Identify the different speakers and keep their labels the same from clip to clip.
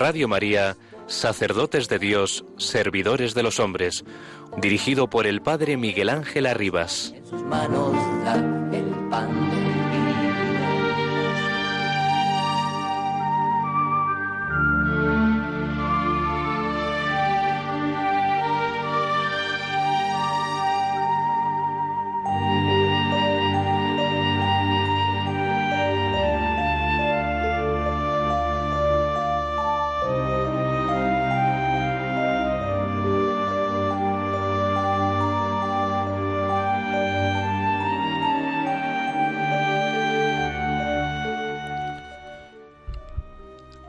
Speaker 1: Radio María, Sacerdotes de Dios, Servidores de los Hombres, dirigido por el Padre Miguel Ángel Arribas.
Speaker 2: En sus manos da el pan de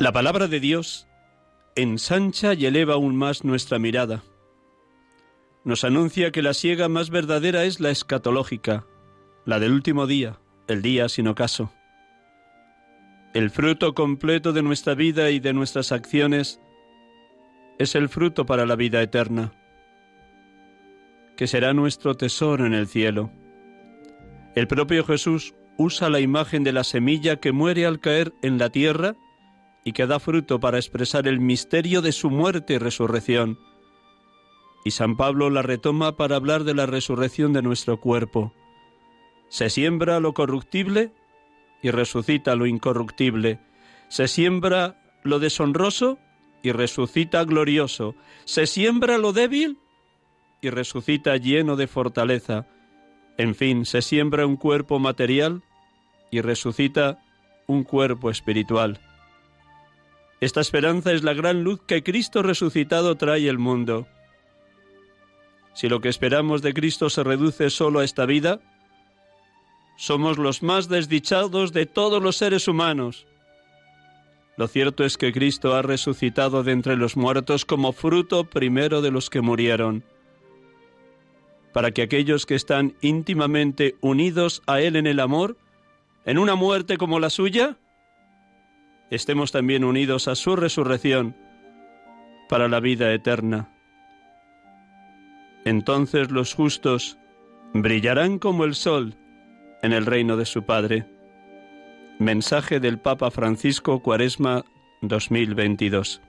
Speaker 3: La palabra de Dios ensancha y eleva aún más nuestra mirada. Nos anuncia que la siega más verdadera es la escatológica, la del último día, el día sin ocaso. El fruto completo de nuestra vida y de nuestras acciones es el fruto para la vida eterna, que será nuestro tesoro en el cielo. El propio Jesús usa la imagen de la semilla que muere al caer en la tierra y que da fruto para expresar el misterio de su muerte y resurrección. Y San Pablo la retoma para hablar de la resurrección de nuestro cuerpo. Se siembra lo corruptible y resucita lo incorruptible. Se siembra lo deshonroso y resucita glorioso. Se siembra lo débil y resucita lleno de fortaleza. En fin, se siembra un cuerpo material y resucita un cuerpo espiritual. Esta esperanza es la gran luz que Cristo resucitado trae al mundo. Si lo que esperamos de Cristo se reduce solo a esta vida, somos los más desdichados de todos los seres humanos. Lo cierto es que Cristo ha resucitado de entre los muertos como fruto primero de los que murieron, para que aquellos que están íntimamente unidos a Él en el amor, en una muerte como la suya, estemos también unidos a su resurrección para la vida eterna. Entonces los justos brillarán como el sol en el reino de su Padre. Mensaje del Papa Francisco Cuaresma 2022.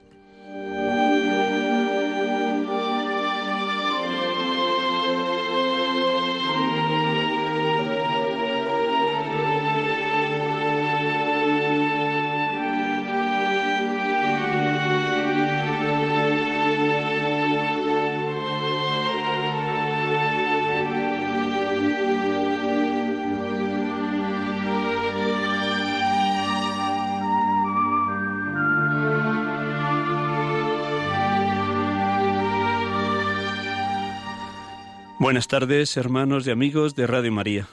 Speaker 3: Buenas tardes, hermanos y amigos de Radio María.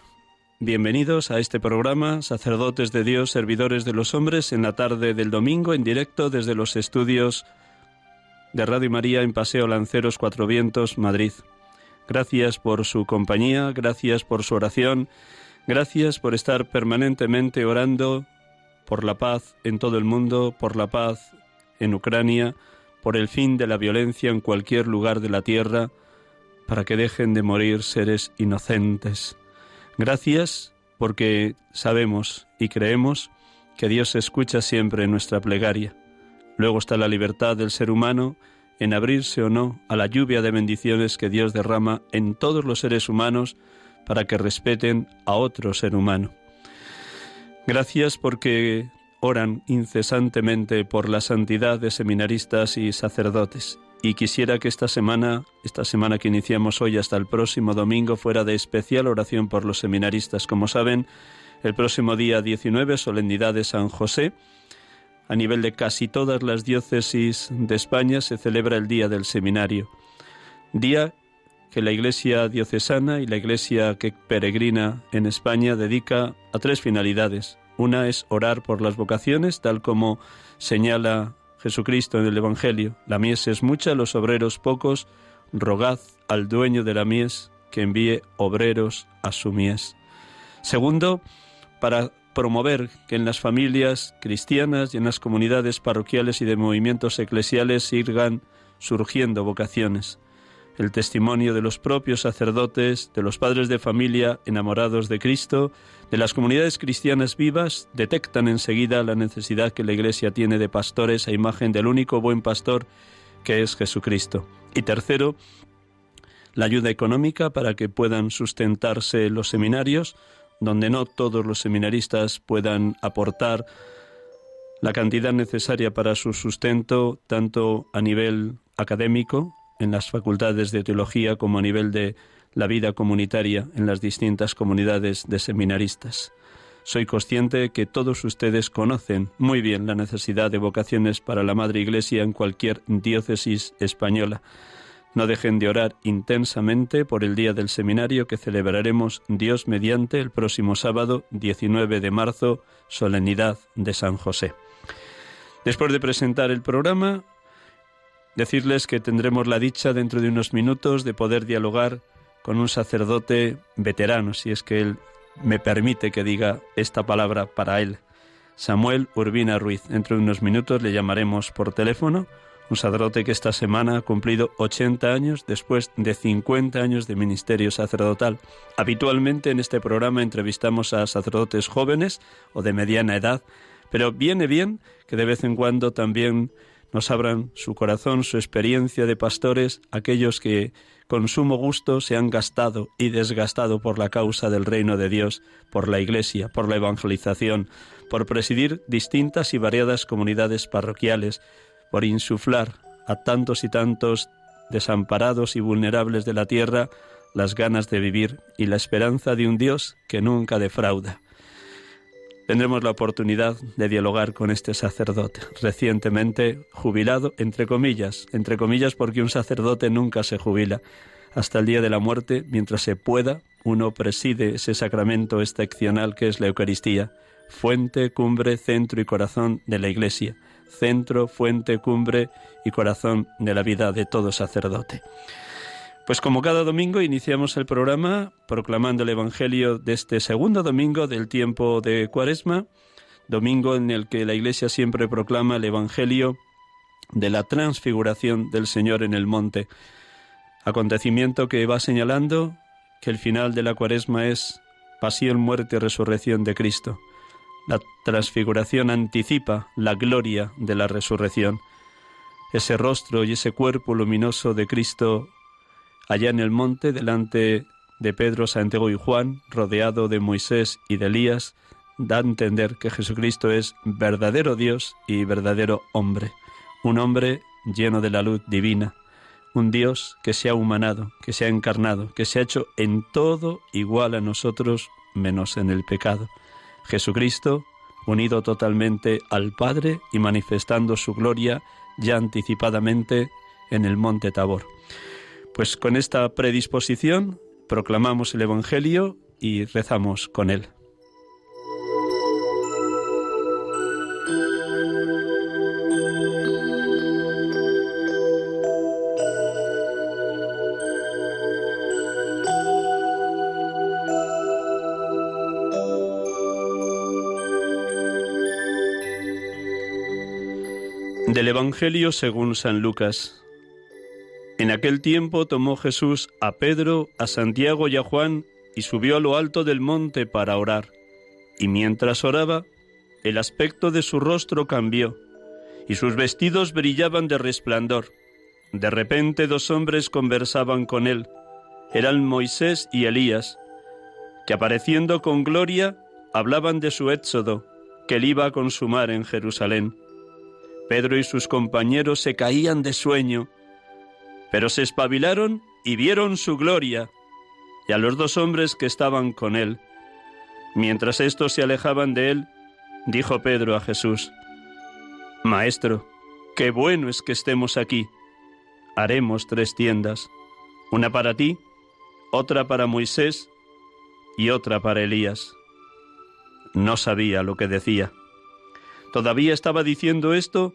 Speaker 3: Bienvenidos a este programa, sacerdotes de Dios, servidores de los hombres, en la tarde del domingo en directo desde los estudios de Radio María en Paseo Lanceros Cuatro Vientos, Madrid. Gracias por su compañía, gracias por su oración, gracias por estar permanentemente orando por la paz en todo el mundo, por la paz en Ucrania, por el fin de la violencia en cualquier lugar de la tierra, para que dejen de morir seres inocentes. Gracias porque sabemos y creemos que Dios escucha siempre nuestra plegaria. Luego está la libertad del ser humano en abrirse o no a la lluvia de bendiciones que Dios derrama en todos los seres humanos para que respeten a otro ser humano. Gracias porque oran incesantemente por la santidad de seminaristas y sacerdotes y quisiera que esta semana, esta semana que iniciamos hoy hasta el próximo domingo, fuera de especial oración por los seminaristas. Como saben, el próximo día 19, solemnidad de San José. A nivel de casi todas las diócesis de España se celebra el Día del Seminario. Día que la Iglesia diocesana y la Iglesia que peregrina en España dedica a tres finalidades. Una es orar por las vocaciones, tal como señala Jesucristo en el Evangelio. La mies es mucha, los obreros pocos. Rogad al dueño de la mies que envíe obreros a su mies. Segundo, para promover que en las familias cristianas y en las comunidades parroquiales y de movimientos eclesiales sigan surgiendo vocaciones. El testimonio de los propios sacerdotes, de los padres de familia enamorados de Cristo, de las comunidades cristianas vivas, detectan enseguida la necesidad que la Iglesia tiene de pastores a imagen del único buen pastor que es Jesucristo. Y tercero, la ayuda económica para que puedan sustentarse los seminarios, donde no todos los seminaristas puedan aportar la cantidad necesaria para su sustento, tanto a nivel académico, en las facultades de teología, como a nivel de la vida comunitaria en las distintas comunidades de seminaristas. Soy consciente que todos ustedes conocen muy bien la necesidad de vocaciones para la Madre Iglesia en cualquier diócesis española. No dejen de orar intensamente por el día del seminario que celebraremos Dios mediante el próximo sábado 19 de marzo, solemnidad de San José. Después de presentar el programa, decirles que tendremos la dicha dentro de unos minutos de poder dialogar con un sacerdote veterano, si es que él me permite que diga esta palabra para él. Samuel Urbina Ruiz. Dentro de unos minutos le llamaremos por teléfono un sacerdote que esta semana ha cumplido 80 años después de 50 años de ministerio sacerdotal. Habitualmente en este programa entrevistamos a sacerdotes jóvenes o de mediana edad, pero viene bien que de vez en cuando también nos abran su corazón, su experiencia de pastores, aquellos que con sumo gusto se han gastado y desgastado por la causa del reino de Dios, por la Iglesia, por la evangelización, por presidir distintas y variadas comunidades parroquiales, por insuflar a tantos y tantos desamparados y vulnerables de la tierra las ganas de vivir y la esperanza de un Dios que nunca defrauda. Tendremos la oportunidad de dialogar con este sacerdote, recientemente jubilado, entre comillas, entre comillas porque un sacerdote nunca se jubila. Hasta el día de la muerte, mientras se pueda, uno preside ese sacramento excepcional que es la Eucaristía, fuente, cumbre, centro y corazón de la Iglesia centro, fuente, cumbre y corazón de la vida de todo sacerdote. Pues como cada domingo iniciamos el programa proclamando el Evangelio de este segundo domingo del tiempo de Cuaresma, domingo en el que la Iglesia siempre proclama el Evangelio de la transfiguración del Señor en el monte, acontecimiento que va señalando que el final de la Cuaresma es pasión, muerte y resurrección de Cristo. La transfiguración anticipa la gloria de la resurrección. Ese rostro y ese cuerpo luminoso de Cristo allá en el monte delante de Pedro, Santiago y Juan, rodeado de Moisés y de Elías, da a entender que Jesucristo es verdadero Dios y verdadero hombre, un hombre lleno de la luz divina, un Dios que se ha humanado, que se ha encarnado, que se ha hecho en todo igual a nosotros menos en el pecado. Jesucristo, unido totalmente al Padre y manifestando su gloria ya anticipadamente en el monte Tabor. Pues con esta predisposición proclamamos el Evangelio y rezamos con él. Del Evangelio según San Lucas. En aquel tiempo tomó Jesús a Pedro, a Santiago y a Juan y subió a lo alto del monte para orar. Y mientras oraba, el aspecto de su rostro cambió, y sus vestidos brillaban de resplandor. De repente dos hombres conversaban con él. Eran Moisés y Elías, que apareciendo con gloria, hablaban de su éxodo, que él iba a consumar en Jerusalén. Pedro y sus compañeros se caían de sueño, pero se espabilaron y vieron su gloria y a los dos hombres que estaban con él. Mientras estos se alejaban de él, dijo Pedro a Jesús, Maestro, qué bueno es que estemos aquí. Haremos tres tiendas, una para ti, otra para Moisés y otra para Elías. No sabía lo que decía. Todavía estaba diciendo esto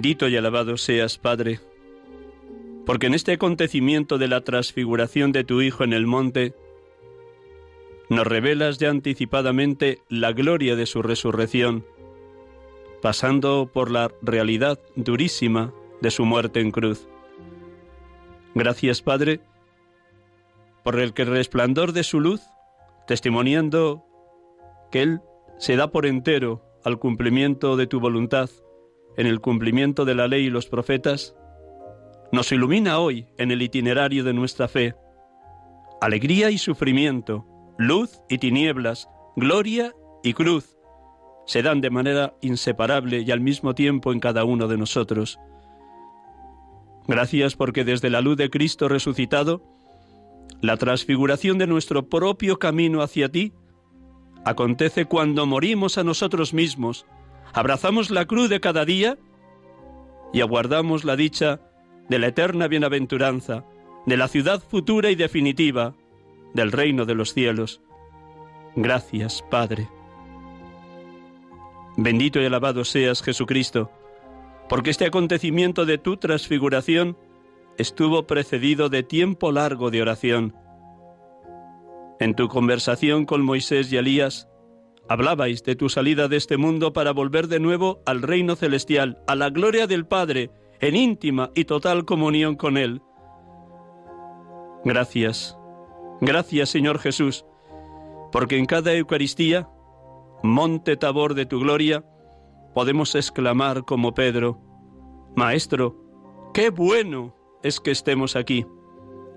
Speaker 3: Bendito y alabado seas, Padre, porque en este acontecimiento de la transfiguración de tu Hijo en el monte, nos revelas ya anticipadamente la gloria de su resurrección, pasando por la realidad durísima de su muerte en cruz. Gracias, Padre, por el que el resplandor de su luz, testimoniando que Él se da por entero al cumplimiento de tu voluntad, en el cumplimiento de la ley y los profetas, nos ilumina hoy en el itinerario de nuestra fe. Alegría y sufrimiento, luz y tinieblas, gloria y cruz, se dan de manera inseparable y al mismo tiempo en cada uno de nosotros. Gracias porque desde la luz de Cristo resucitado, la transfiguración de nuestro propio camino hacia ti acontece cuando morimos a nosotros mismos, abrazamos la cruz de cada día y aguardamos la dicha de la eterna bienaventuranza, de la ciudad futura y definitiva, del reino de los cielos. Gracias, Padre. Bendito y alabado seas, Jesucristo, porque este acontecimiento de tu transfiguración estuvo precedido de tiempo largo de oración. En tu conversación con Moisés y Elías, hablabais de tu salida de este mundo para volver de nuevo al reino celestial, a la gloria del Padre, en íntima y total comunión con Él. Gracias, gracias Señor Jesús, porque en cada Eucaristía, monte tabor de tu gloria, podemos exclamar como Pedro, Maestro, qué bueno es que estemos aquí.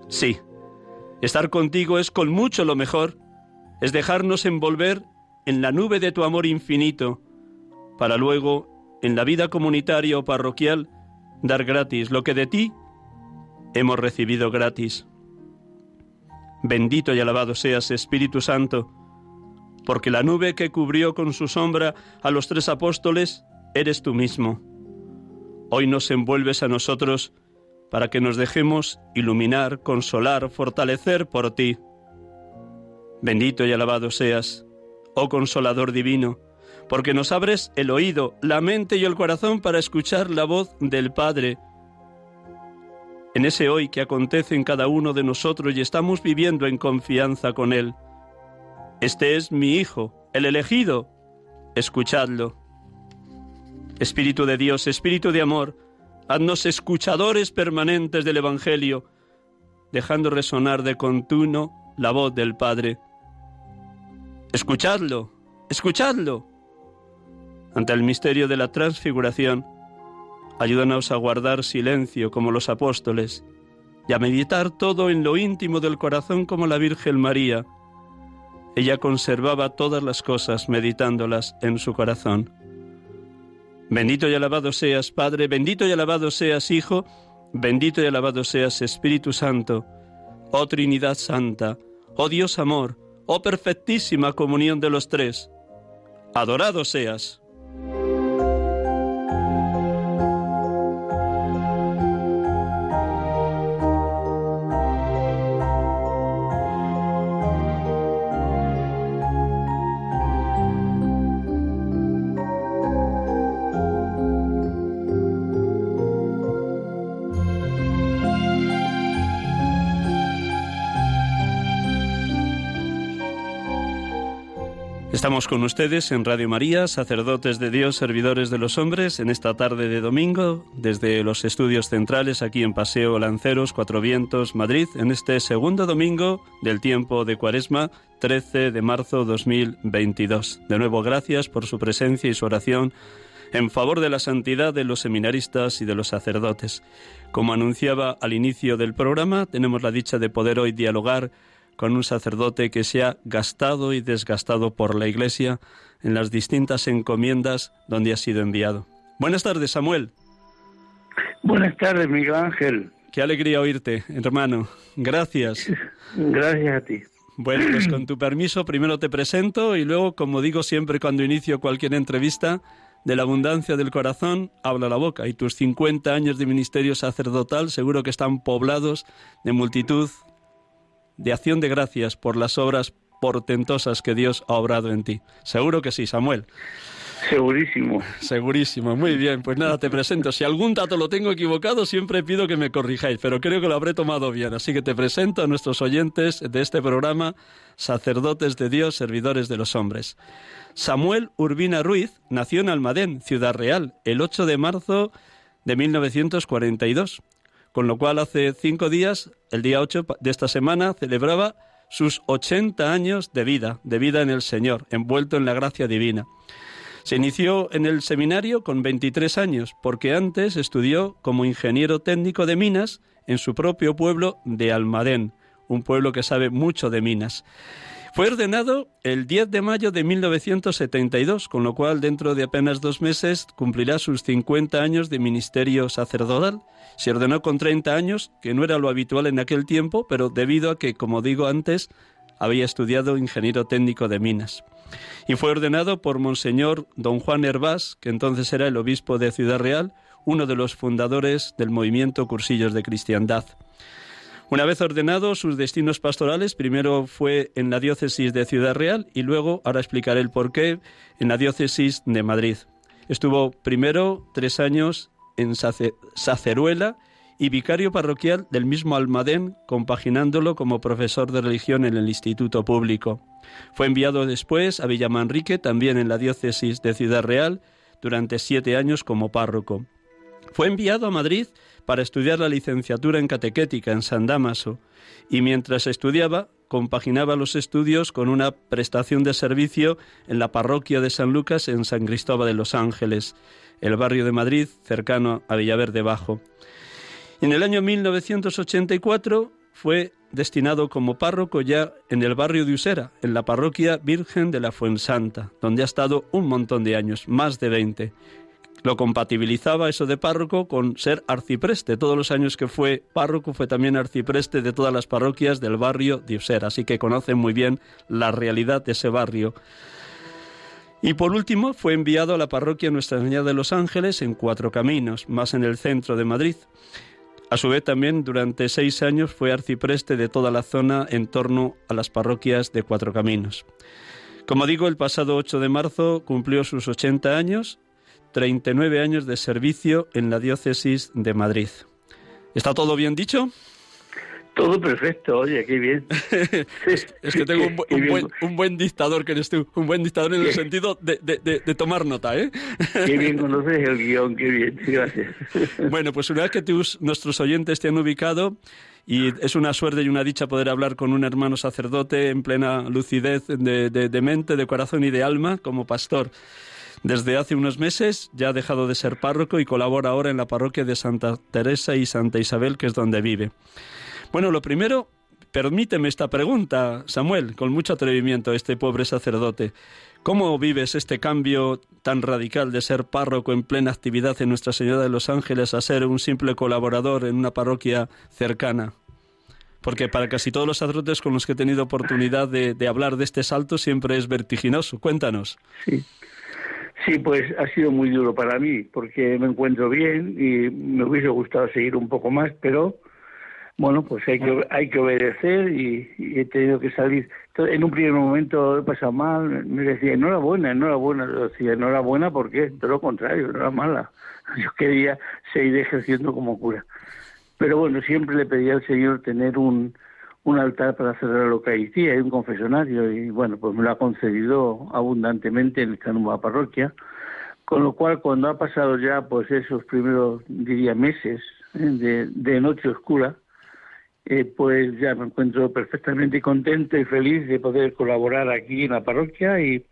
Speaker 3: Sí, estar contigo es con mucho lo mejor, es dejarnos envolver en la nube de tu amor infinito, para luego, en la vida comunitaria o parroquial, dar gratis lo que de ti hemos recibido gratis. Bendito y alabado seas, Espíritu Santo, porque la nube que cubrió con su sombra a los tres apóstoles eres tú mismo. Hoy nos envuelves a nosotros para que nos dejemos iluminar, consolar, fortalecer por ti. Bendito y alabado seas, oh consolador divino, porque nos abres el oído, la mente y el corazón para escuchar la voz del Padre. En ese hoy que acontece en cada uno de nosotros y estamos viviendo en confianza con Él. Este es mi Hijo, el elegido. Escuchadlo. Espíritu de Dios, Espíritu de amor, haznos escuchadores permanentes del Evangelio, dejando resonar de continuo la voz del Padre. Escuchadlo, escuchadlo ante el misterio de la transfiguración, ayúdanos a guardar silencio como los apóstoles y a meditar todo en lo íntimo del corazón como la Virgen María. Ella conservaba todas las cosas meditándolas en su corazón. Bendito y alabado seas, Padre, bendito y alabado seas, Hijo, bendito y alabado seas, Espíritu Santo, oh Trinidad Santa, oh Dios amor, oh perfectísima comunión de los tres. Adorado seas. Estamos con ustedes en Radio María, sacerdotes de Dios, servidores de los hombres, en esta tarde de domingo, desde los estudios centrales aquí en Paseo Lanceros, Cuatro Vientos, Madrid, en este segundo domingo del tiempo de Cuaresma, 13 de marzo 2022. De nuevo, gracias por su presencia y su oración en favor de la santidad de los seminaristas y de los sacerdotes. Como anunciaba al inicio del programa, tenemos la dicha de poder hoy dialogar con un sacerdote que se ha gastado y desgastado por la Iglesia en las distintas encomiendas donde ha sido enviado. Buenas tardes, Samuel.
Speaker 4: Buenas tardes, Miguel Ángel.
Speaker 3: Qué alegría oírte, hermano. Gracias.
Speaker 4: Gracias a ti.
Speaker 3: Bueno, pues con tu permiso, primero te presento y luego, como digo siempre cuando inicio cualquier entrevista, de la abundancia del corazón habla la boca y tus 50 años de ministerio sacerdotal seguro que están poblados de multitud de acción de gracias por las obras portentosas que Dios ha obrado en ti. Seguro que sí, Samuel.
Speaker 4: Segurísimo.
Speaker 3: Segurísimo, muy bien. Pues nada, te presento. Si algún dato lo tengo equivocado, siempre pido que me corrijáis, pero creo que lo habré tomado bien. Así que te presento a nuestros oyentes de este programa, sacerdotes de Dios, servidores de los hombres. Samuel Urbina Ruiz nació en Almadén, Ciudad Real, el 8 de marzo de 1942 con lo cual hace cinco días, el día 8 de esta semana, celebraba sus 80 años de vida, de vida en el Señor, envuelto en la gracia divina. Se inició en el seminario con 23 años, porque antes estudió como ingeniero técnico de minas en su propio pueblo de Almadén, un pueblo que sabe mucho de minas. Fue ordenado el 10 de mayo de 1972, con lo cual dentro de apenas dos meses cumplirá sus 50 años de ministerio sacerdotal. Se ordenó con 30 años, que no era lo habitual en aquel tiempo, pero debido a que, como digo antes, había estudiado ingeniero técnico de minas. Y fue ordenado por Monseñor don Juan Hervás, que entonces era el obispo de Ciudad Real, uno de los fundadores del movimiento Cursillos de Cristiandad. Una vez ordenados sus destinos pastorales, primero fue en la diócesis de Ciudad Real y luego, ahora explicaré el porqué, en la diócesis de Madrid. Estuvo primero tres años en Saceruela y vicario parroquial del mismo Almadén, compaginándolo como profesor de religión en el Instituto Público. Fue enviado después a Villamanrique, también en la diócesis de Ciudad Real, durante siete años como párroco. Fue enviado a Madrid para estudiar la licenciatura en catequética en San Damaso y mientras estudiaba compaginaba los estudios con una prestación de servicio en la parroquia de San Lucas en San Cristóbal de los Ángeles, el barrio de Madrid cercano a Villaverde Bajo. En el año 1984 fue destinado como párroco ya en el barrio de Usera, en la parroquia Virgen de la Fuensanta, donde ha estado un montón de años, más de 20, lo compatibilizaba eso de párroco con ser arcipreste. Todos los años que fue párroco fue también arcipreste de todas las parroquias del barrio de Usera, así que conoce muy bien la realidad de ese barrio. Y por último fue enviado a la parroquia Nuestra Señora de los Ángeles en Cuatro Caminos, más en el centro de Madrid. A su vez también durante seis años fue arcipreste de toda la zona en torno a las parroquias de Cuatro Caminos. Como digo, el pasado 8 de marzo cumplió sus 80 años 39 años de servicio en la diócesis de Madrid. ¿Está todo bien dicho?
Speaker 4: Todo perfecto, oye, qué bien.
Speaker 3: es, que tengo un, buen, dictador que eres tú, un buen dictador en el sentido de, tomar nota, ¿eh?
Speaker 4: Qué bien conoces el guion, qué bien, gracias.
Speaker 3: Bueno, pues una vez que tus, nuestros oyentes te han ubicado, y es una suerte y una dicha poder hablar con un hermano sacerdote en plena lucidez de mente, de corazón y de alma como pastor. Desde hace unos meses ya ha dejado de ser párroco y colabora ahora en la parroquia de Santa Teresa y Santa Isabel, que es donde vive. Bueno, lo primero, permíteme esta pregunta, Samuel, con mucho atrevimiento, este pobre sacerdote. ¿Cómo vives este cambio tan radical de ser párroco en plena actividad en Nuestra Señora de los Ángeles a ser un simple colaborador en una parroquia cercana? Porque para casi todos los sacerdotes con los que he tenido oportunidad de, hablar de este salto siempre es vertiginoso. Cuéntanos.
Speaker 4: Sí. Sí, pues ha sido muy duro para mí porque me encuentro bien y me hubiese gustado seguir un poco más, pero bueno, pues hay que, hay que obedecer y, he tenido que salir. En un primer momento he pasado mal, me decía, enhorabuena, enhorabuena. Yo decía, enhorabuena, ¿por qué? Todo lo contrario, no era mala. Yo quería seguir ejerciendo como cura. Pero bueno, siempre le pedía al Señor tener un, un altar para celebrar la Eucaristía y un confesionario y bueno, pues me lo ha concedido abundantemente en esta nueva parroquia, con lo cual cuando ha pasado ya pues esos primeros, diría, meses ¿eh? de, noche oscura, eh, pues ya me encuentro perfectamente contento y feliz de poder colaborar aquí en la parroquia y,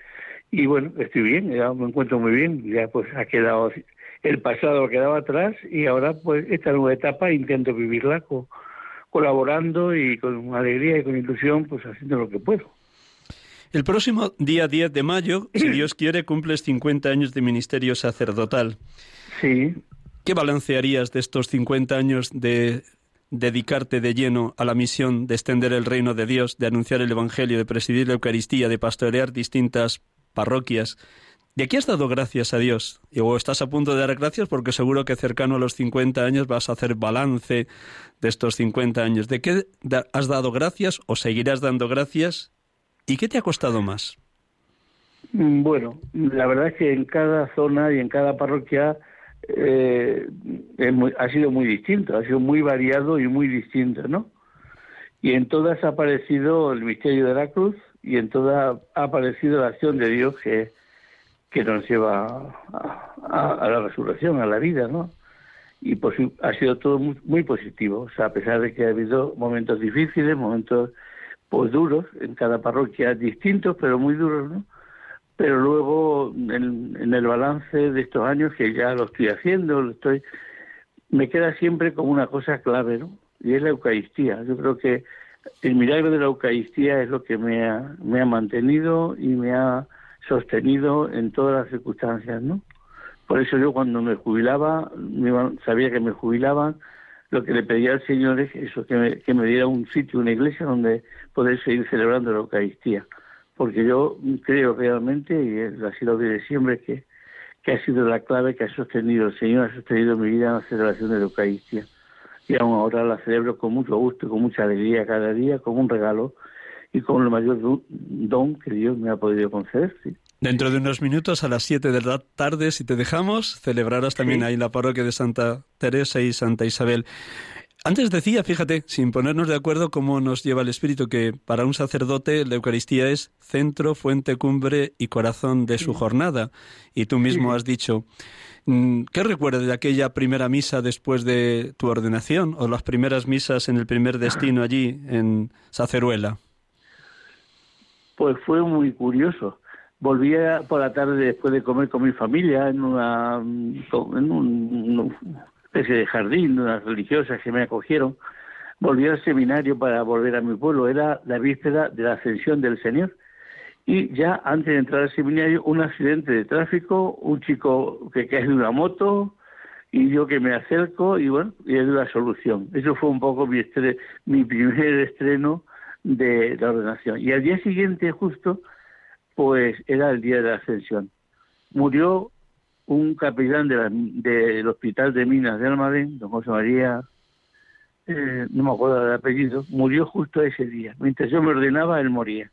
Speaker 4: y bueno, estoy bien, ya me encuentro muy bien, ya pues ha quedado el pasado ha quedado atrás y ahora pues esta nueva etapa intento vivirla con colaborando y con alegría y con ilusión, pues haciendo lo que puedo.
Speaker 3: El próximo día 10 de mayo, si Dios quiere, cumples 50 años de ministerio sacerdotal.
Speaker 4: Sí.
Speaker 3: ¿Qué balancearías de estos 50 años de dedicarte de lleno a la misión de extender el reino de Dios, de anunciar el Evangelio, de presidir la Eucaristía, de pastorear distintas parroquias, ¿De qué has dado gracias a Dios? O estás a punto de dar gracias porque seguro que cercano a los 50 años vas a hacer balance de estos 50 años. ¿De qué has dado gracias o seguirás dando gracias? ¿Y qué te ha costado más?
Speaker 4: Mm, bueno, la verdad es que en cada zona y en cada parroquia eh, ha sido muy distinto, ha sido muy variado y muy distinto, ¿no? Y en todas ha aparecido el misterio de la cruz y en todas ha aparecido la acción de Dios que que nos lleva a, la resurrección, a la vida, ¿no? Y pues ha sido todo muy, positivo, o sea, a pesar de que ha habido momentos difíciles, momentos pues duros, en cada parroquia distintos, pero muy duros, ¿no? Pero luego en, en el balance de estos años que ya lo estoy haciendo, lo estoy, me queda siempre como una cosa clave, ¿no? Y es la Eucaristía. Yo creo que el milagro de la Eucaristía es lo que me ha, me ha mantenido y me ha sostenido en todas las circunstancias, ¿no? Por eso yo cuando me jubilaba, sabía que me jubilaban, lo que le pedía al Señor es eso, que me, que me diera un sitio, una iglesia donde poder seguir celebrando la Eucaristía. Porque yo creo realmente, y así lo diré siempre, que, que ha sido la clave que ha sostenido, el Señor ha sostenido mi vida en la celebración de la Eucaristía. Y aún ahora la celebro con mucho gusto, con mucha alegría cada día, como un regalo y con el mayor don que Dios me ha podido conceder.
Speaker 3: Dentro de unos minutos, a las 7 de la tarde, si te dejamos, celebrarás también ahí la parroquia de Santa Teresa y Santa Isabel. Antes decía, fíjate, sin ponernos de acuerdo cómo nos lleva el Espíritu, que para un sacerdote la Eucaristía es centro, fuente, cumbre y corazón de su jornada. Y tú mismo has dicho, mm, ¿qué recuerdas de aquella primera misa después de tu ordenación o las primeras misas en el primer destino allí en Saceruela?
Speaker 4: Pues fue muy curioso. Volvía por la tarde después de comer con mi familia en una, en una especie de jardín, unas religiosas que me acogieron. Volví al seminario para volver a mi pueblo. Era la víspera de la ascensión del Señor. Y ya antes de entrar al seminario, un accidente de tráfico, un chico que cae de una moto, y yo que me acerco y bueno, y es la solución. Eso fue un poco mi, mi primer estreno de la ordenación. Y al día siguiente, justo, pues era el día de la ascensión. Murió un capellán del Hospital de Minas de Almadén, don José María, eh, no me acuerdo del apellido, murió justo ese día. Mientras yo me ordenaba, él moría.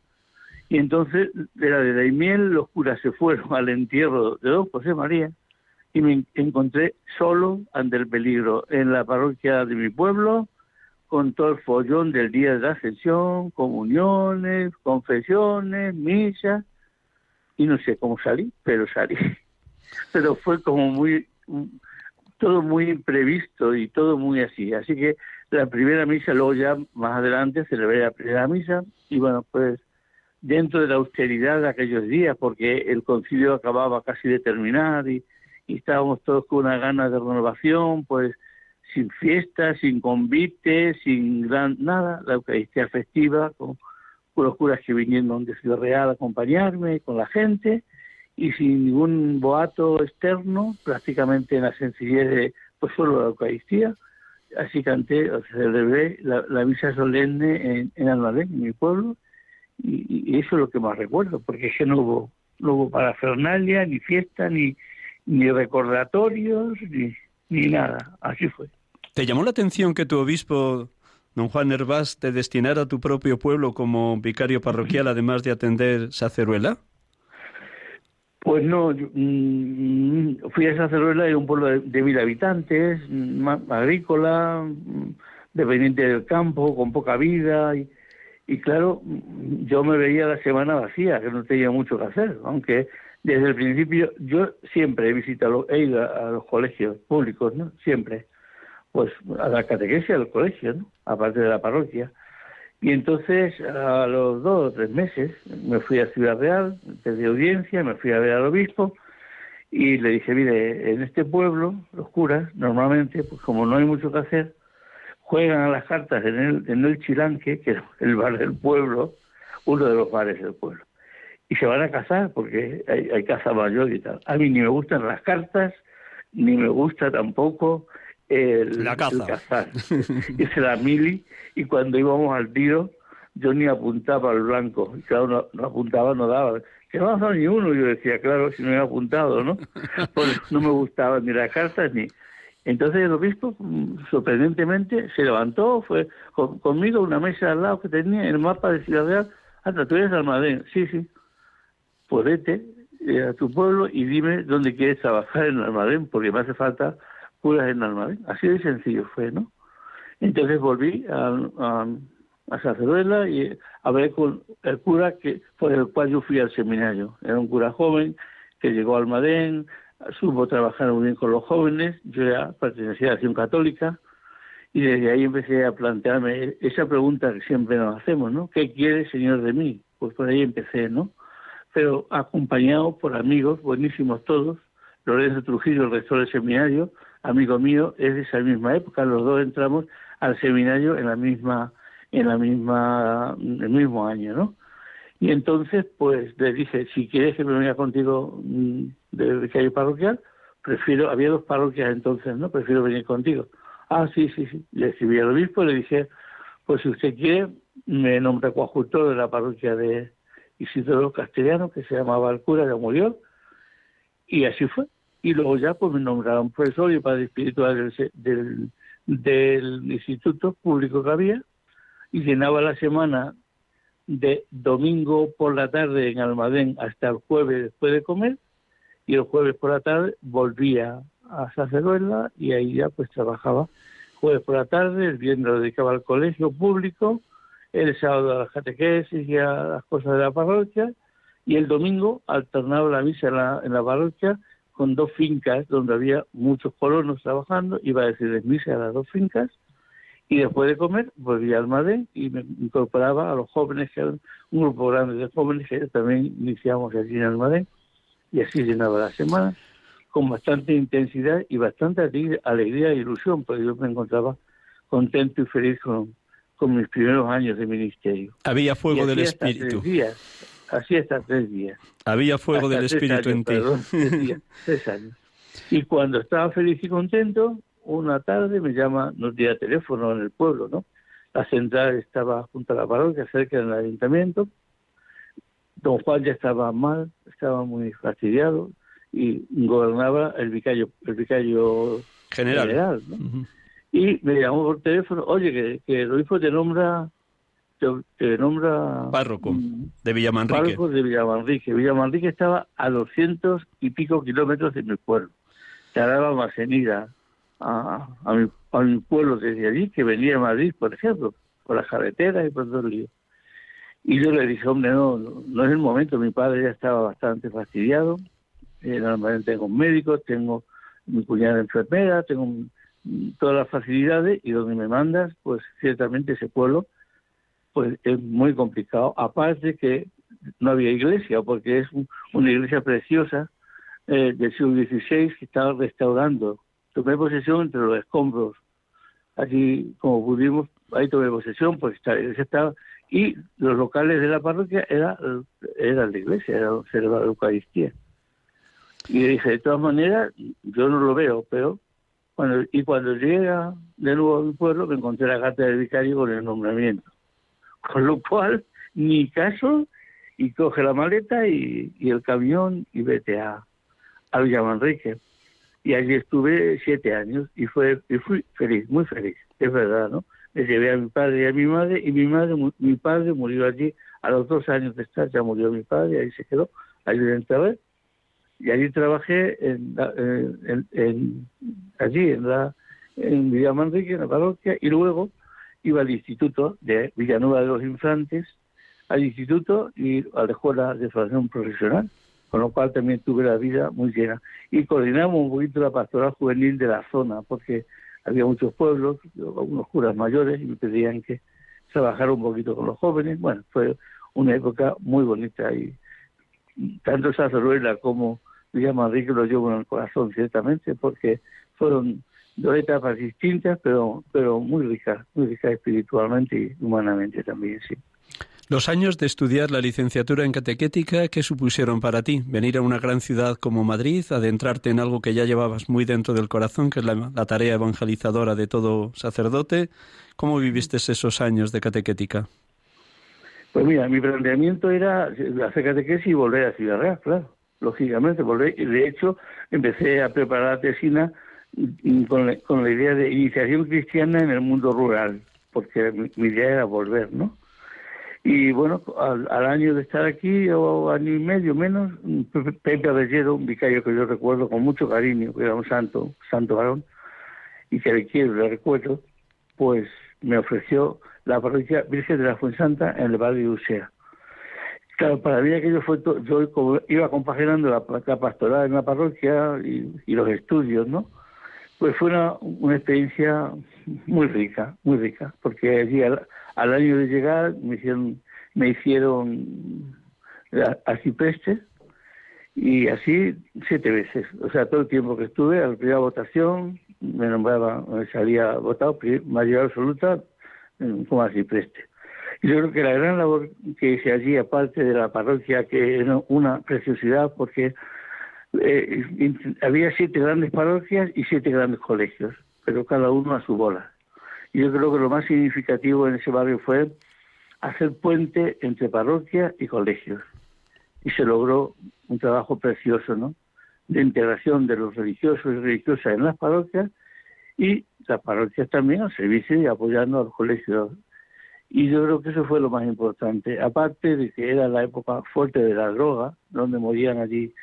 Speaker 4: Y entonces, de la de Daimiel, los curas se fueron al entierro de don José María y me encontré solo ante el peligro en la parroquia de mi pueblo, con todo el follón del día de la ascensión, comuniones, confesiones, misa, y no sé cómo salí, pero salí. Pero fue como muy, todo muy imprevisto y todo muy así. Así que la primera misa, luego ya más adelante celebré la primera misa, y bueno, pues dentro de la austeridad de aquellos días, porque el concilio acababa casi de terminar y, y estábamos todos con una gana de renovación, pues sin fiestas, sin convites, sin gran nada, la Eucaristía festiva, con, los curas que vinieron de Ciudad Real a acompañarme, con la gente, y sin ningún boato externo, prácticamente en la sencillez de, pues solo la Eucaristía. Así canté, o celebré la, la misa solemne en, en Almadén, en mi pueblo, y, eso es lo que más recuerdo, porque es que no hubo, no hubo parafernalia, ni fiesta, ni, ni recordatorios, ni, ni nada. Así fue.
Speaker 3: ¿Te llamó la atención que tu obispo, don Juan Hervás, te destinara a tu propio pueblo como vicario parroquial, además de atender Saceruela?
Speaker 4: Pues no, mm, fui a Saceruela, era un pueblo de, mil habitantes, agrícola, dependiente del campo, con poca vida y, y claro, yo me veía la semana vacía, que no tenía mucho que hacer, aunque desde el principio yo siempre he visitado, he ido a, los colegios públicos, ¿no? Siempre, pues a la catequesia del colegio, ¿no? Aparte de la parroquia. Y entonces a los dos o tres meses me fui a Ciudad Real, desde audiencia, me fui a ver al obispo y le dije, mire, en este pueblo los curas normalmente, pues como no hay mucho que hacer, juegan a las cartas en el, en el Chilanque, que es el bar del pueblo, uno de los bares del pueblo. Y se van a casar porque hay, hay casa mayor y tal. A mí ni me gustan las cartas, ni me gusta tampoco el,
Speaker 3: la caza.
Speaker 4: el cazar. Hice la mili y cuando íbamos al tiro yo ni apuntaba al blanco. Y claro, no, no apuntaba, no daba. Que no ha dado ni uno. Yo decía, claro, si no he apuntado, ¿no? Pues no me gustaban ni las cartas ni... Entonces el obispo, mm, sorprendentemente, se levantó, fue conmigo a una mesa al lado que tenía el mapa de Ciudad Real. Anda, tú eres Almadén. Sí, sí. Pues vete eh, a tu pueblo y dime dónde quieres trabajar en Almadén, porque me hace falta curas en Almadén. Así de sencillo fue, ¿no? Entonces volví a, a, a y hablé con el cura que por el cual yo fui al seminario. Era un cura joven que llegó a Almadén, supo trabajar muy bien con los jóvenes, yo ya pertenecía a la acción católica y desde ahí empecé a plantearme esa pregunta que siempre nos hacemos, ¿no? ¿Qué quiere Señor de mí? Pues por ahí empecé, ¿no? Pero acompañado por amigos, buenísimos todos, Lorenzo Trujillo, el rector del seminario, amigo mío, es de esa misma época, los dos entramos al seminario en la misma, en la misma, el mismo año, ¿no? Y entonces, pues le dije, si quieres que me venga contigo mm, de vicario parroquial, prefiero, había dos parroquias entonces, ¿no? Prefiero venir contigo. Ah, sí, sí, sí. Le escribí al obispo y le dije, pues si usted quiere, me nombra coadjutor de la parroquia de Isidoro Castellano, que se llamaba el cura, ya murió, y así fue. Y luego ya pues me nombraron profesor y padre espiritual del, del, del instituto público que había, y llenaba la semana de domingo por la tarde en Almadén hasta el jueves después de comer y el jueves por la tarde volvía a Saceruela y ahí ya pues trabajaba. Jueves por la tarde, el viernes lo dedicaba al colegio público, el sábado a las catequesis y a las cosas de la parroquia y el domingo alternaba la misa en la, en la parroquia con dos fincas donde había muchos colonos trabajando, iba a decirles misa a las dos fincas y después de comer volví al Madén y me incorporaba a los jóvenes, que eran un grupo grande de jóvenes que también iniciamos aquí en Almadén y así llenaba la semana con bastante intensidad y bastante alegría e ilusión, porque yo me encontraba contento y feliz con, con mis primeros años de ministerio.
Speaker 3: Había fuego del Espíritu.
Speaker 4: Días, así hasta tres días.
Speaker 3: Había fuego
Speaker 4: Hasta
Speaker 3: del Espíritu
Speaker 4: años,
Speaker 3: en ti.
Speaker 4: perdón, tres días, tres años. Y cuando estaba feliz y contento, una tarde me llama, no tenía teléfono en el pueblo, ¿no? La central estaba junto a la parroquia, cerca del ayuntamiento. Don Juan ya estaba mal, estaba muy fastidiado y gobernaba el vicario, el vicario
Speaker 3: General.
Speaker 4: ¿no?
Speaker 3: Ujú.
Speaker 4: Y me llamó por teléfono, oye, que, que el obispo te nombra, te, te nombra
Speaker 3: Párroco de Villamanrique.
Speaker 4: párroco de Villamanrique. Villamanrique estaba a doscientos y pico kilómetros de mi pueblo. Tardaba más en ir a, a, mi, a mi pueblo desde allí que venía a Madrid, por ejemplo, por las carreteras y por todo el lío. Y yo le dije, hombre, no, no, no es el momento, mi padre ya estaba bastante fastidiado, eh, normalmente tengo un médico, tengo mi cuñada enfermera, tengo todas las facilidades y donde me mandas, pues ciertamente ese pueblo pues es muy complicado. Aparte que no había iglesia, porque es un- una iglesia preciosa eh, del siglo XVI que estaba restaurando. Tomé posesión entre los escombros. Allí, como pudimos, ahí tomé posesión, porque esta iglesia estaba... Y los locales de la parroquia era, era la iglesia, era donde la Eucaristía. Y dije, de todas maneras, yo no lo veo, pero cuando, y cuando llega de nuevo a mi pueblo, me encontré la carta del vicario con el nombramiento. Con lo cual, ni caso, y coge la maleta y, y el camión y vete a, a Villamanrique. Y allí estuve siete años y fue y fui feliz, muy feliz, es verdad, ¿no? Me llevé a mi padre y a mi madre, y mi madre, mi padre murió allí a los dos años de estar, ya murió mi padre, ahí se quedó, lo enterré, y allí trabajé en- allí en la en Villamanrique, en la parroquia, y luego iba al instituto de Villanueva de los Infantes, al instituto y a la escuela de formación profesional, con lo cual también tuve la vida muy llena. Y coordinamos un poquito la pastoral juvenil de la zona, porque había muchos pueblos, algunos curas mayores, y me pedían que trabajara un poquito con los jóvenes. Bueno, fue una época muy bonita y tanto Sazoruela como Villa Enrique lo llevo en el corazón, ciertamente, porque fueron dos etapas distintas, pero, pero muy ricas, muy ricas espiritualmente y humanamente también, sí.
Speaker 3: Los años de estudiar la licenciatura en catequética, ¿qué supusieron para ti? Venir a una gran ciudad como Madrid, adentrarte en algo que ya llevabas muy dentro del corazón, que es la, la tarea evangelizadora de todo sacerdote. ¿Cómo viviste esos años de catequética?
Speaker 4: Pues mira, mi planteamiento era hacer catequesis y volver a Ciudad Real, claro, lógicamente. Volver. De hecho, empecé a preparar la tesina con la, con la idea de iniciación cristiana en el mundo rural, porque mi, idea era volver, ¿no? Y bueno, al, año de estar aquí, o año y medio menos, Pepe Avellero, un vicario que yo recuerdo con mucho cariño, que era un santo, santo varón, y que le quiero, le recuerdo, pues me ofreció la parroquia Virgen de la Fuensanta en el barrio de Usea. Claro, para mí aquello fue, yo iba compaginando la, pastoral en la parroquia y, los estudios, ¿no? Pues fue una, una, experiencia muy rica, muy rica, porque allí al, año de llegar me hicieron, me hicieron a, Cipreste y así siete veces. O sea, todo el tiempo que estuve, a la primera votación, me nombraba, salía votado, mayoría absoluta, como así preste. Y yo creo que la gran labor que hice allí, aparte de la parroquia, que era una preciosidad, porque eh, había siete grandes parroquias y siete grandes colegios, pero cada uno a su bola. Y yo creo que lo más significativo en ese barrio fue hacer puente entre parroquias y colegios. Y se logró un trabajo precioso, ¿no? De integración de los religiosos y religiosas en las parroquias y las parroquias también al servicio y apoyando a los colegios. Y yo creo que eso fue lo más importante. Aparte de que era la época fuerte de la droga, donde morían allí,